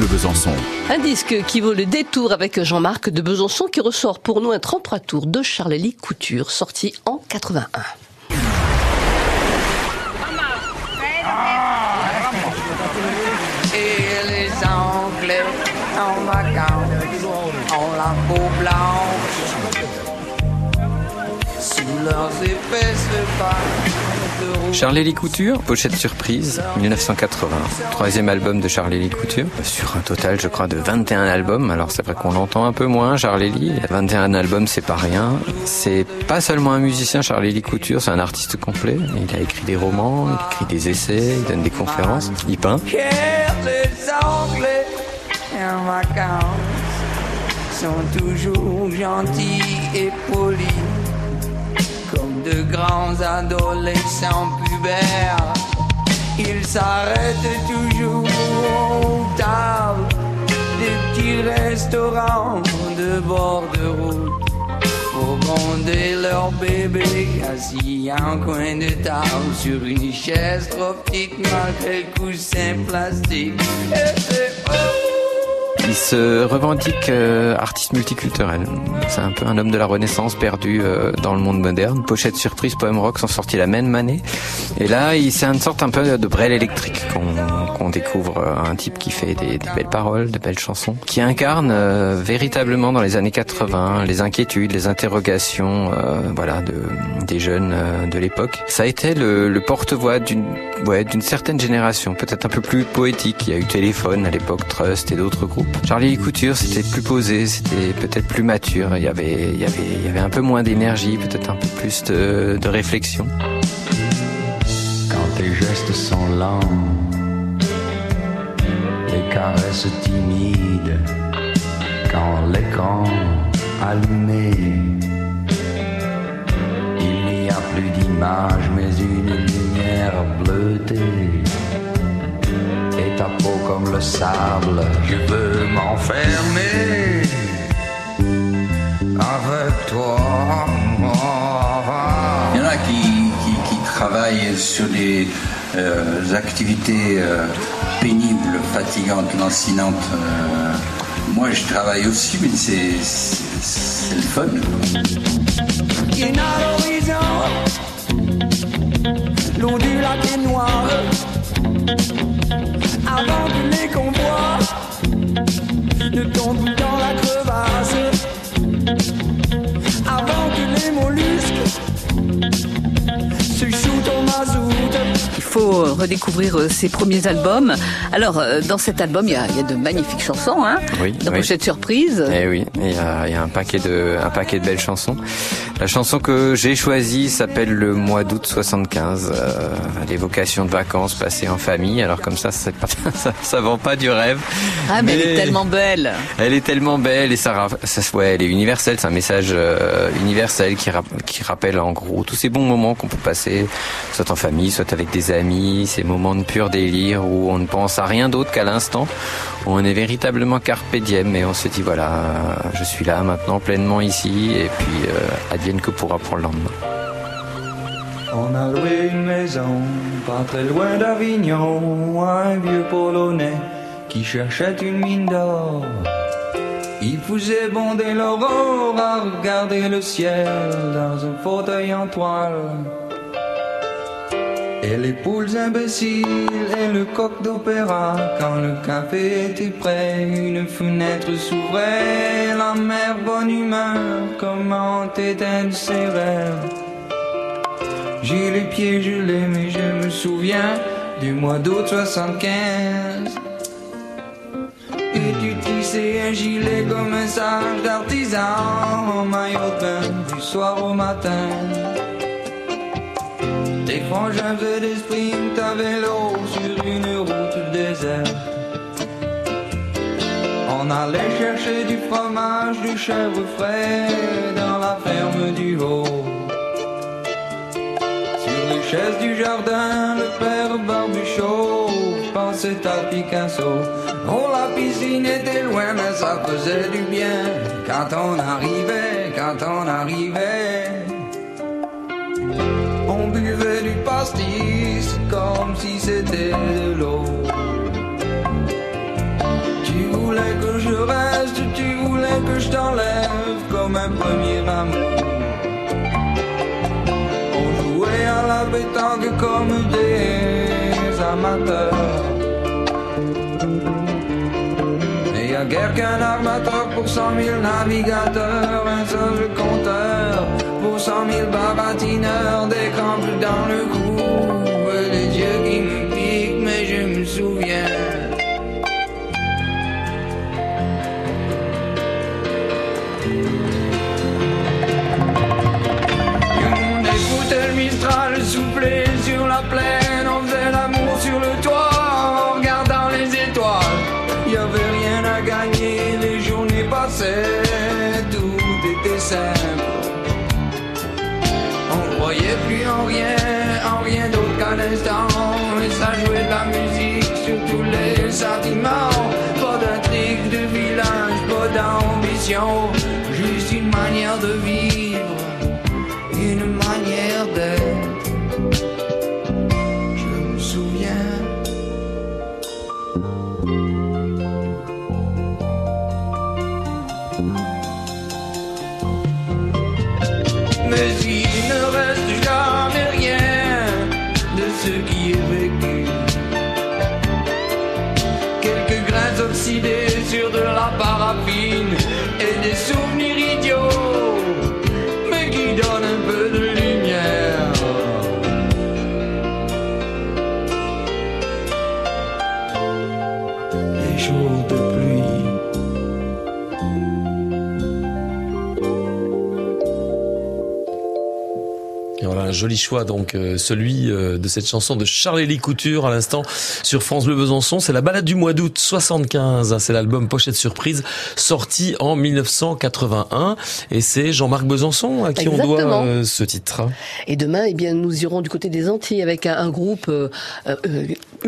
Bleu Besançon. Un disque qui vaut le détour avec Jean-Marc de Besançon qui ressort pour nous un 33 tours de Charlie Couture sorti en 81. Et les Anglais en vacances ont la peau blanche sous leurs épaisses pattes. Charlie Couture, pochette surprise, 1980. Troisième album de Charlie Couture, sur un total, je crois, de 21 albums. Alors c'est vrai qu'on l'entend un peu moins, Charlie Lee. 21 albums, c'est pas rien. C'est pas seulement un musicien, Charlie Couture, c'est un artiste complet. Il a écrit des romans, il écrit des essais, il donne des conférences, il peint. sont toujours gentils et polis de grands adolescents pubères. Ils s'arrêtent toujours aux tables des petits restaurants de bord de route pour gronder leur bébé assis un coin de table sur une chaise trop petite malgré le coussin plastique. Et c'est oh, Il se revendique euh, artiste multiculturel. C'est un peu un homme de la Renaissance perdu euh, dans le monde moderne. Pochette surprise, poème rock sont sortis la même année. Et là, c'est une sorte un peu de Brel électrique qu'on découvre euh, un type qui fait des, des belles paroles, des belles chansons, qui incarne euh, véritablement dans les années 80 les inquiétudes, les interrogations, euh, voilà, de, des jeunes de l'époque. Ça a été le, le porte-voix d'une ouais, d'une certaine génération, peut-être un peu plus poétique. Il y a eu Téléphone à l'époque, Trust et d'autres groupes. Charlie Couture, c'était plus posé, c'était peut-être plus mature. Il y avait, il y avait, il y avait un peu moins d'énergie, peut-être un peu plus de, de réflexion. Quand tes gestes sont lents, les caresses timides, quand l'écran allumé, il n'y a plus d'image mais une lumière bleutée. Ta peau comme le sable, je veux m'enfermer avec toi. Il y en a qui, qui- qui travaillent sur des euh, activités euh, pénibles, fatigantes, lancinantes. Euh, moi, je travaille aussi, mais c'est le fun. qui n'a l'horizon. L'eau du lac est noire. Faut euh, redécouvrir euh, ses premiers albums. Alors, euh, dans cet album, il y a, il y a de magnifiques chansons, hein Oui, Dans oui. Pochette Surprise. Eh oui, il y a, il y a un paquet de un paquet de belles chansons. La chanson que j'ai choisie s'appelle Le mois d'août 75, euh, l'évocation de vacances passées en famille. Alors comme ça, pas, ça, ça vend pas du rêve. Ah, mais, elle est tellement belle. Elle est tellement belle et ça, ça ouais, elle est universelle. C'est un message euh, universel qui, rap- qui rappelle en gros tous ces bons moments qu'on peut passer, soit en famille, soit avec des ces moments de pur délire où on ne pense à rien d'autre qu'à l'instant, on est véritablement carpe diem et on se dit voilà, je suis là maintenant pleinement ici et puis euh, advienne que pourra pour le lendemain. On a loué une maison, pas très loin d'Avignon, un vieux polonais qui cherchait une mine d'or. Il faisait bonder l'aurore à regarder le ciel dans un fauteuil en toile. Et les poules imbéciles et le coq d'opéra, quand le café était prêt, une fenêtre s'ouvrait, la mère bonne humeur, comment éteindre ses rêves. J'ai les pieds gelés, mais je me souviens du mois d'août 75. Et tu tissais un gilet comme un sage d'artisan en maillot de bain du soir au matin. Tes frangins faisaient des sprints à vélo sur une route déserte. On allait chercher du fromage, du chèvre frais dans la ferme du haut. Sur les chaises du jardin, le père Barbuchot pensait à Picasso. Oh, la piscine était loin, mais ça faisait du bien quand on arrivait, quand on arrivait. On buvait du pastis comme si c'était de l'eau. Tu voulais que je reste, tu voulais que je t'enlève comme un premier amour. On jouait à la pétanque comme des amateurs. Et y a guère qu'un armateur pour cent mille navigateurs, un seul compteur pour cent mille baratineurs, des dans le cou, en rien, en rien d'autre qu'à l'instant. Et ça jouait de la musique sur tous les sentiments. Pas d'intrigue de village, pas d'ambition, juste une manière de vivre, la paraffine et un joli choix donc euh, celui euh, de cette chanson de Charles-Élie Couture à l'instant sur France Bleu Besançon. C'est la balade du mois d'août 75. hein, c'est l'album Pochette Surprise sorti en 1981 et c'est Jean-Marc Besançon à qui on doit euh, ce titre. Et demain, eh bien, nous irons du côté des Antilles avec un, un groupe euh, euh,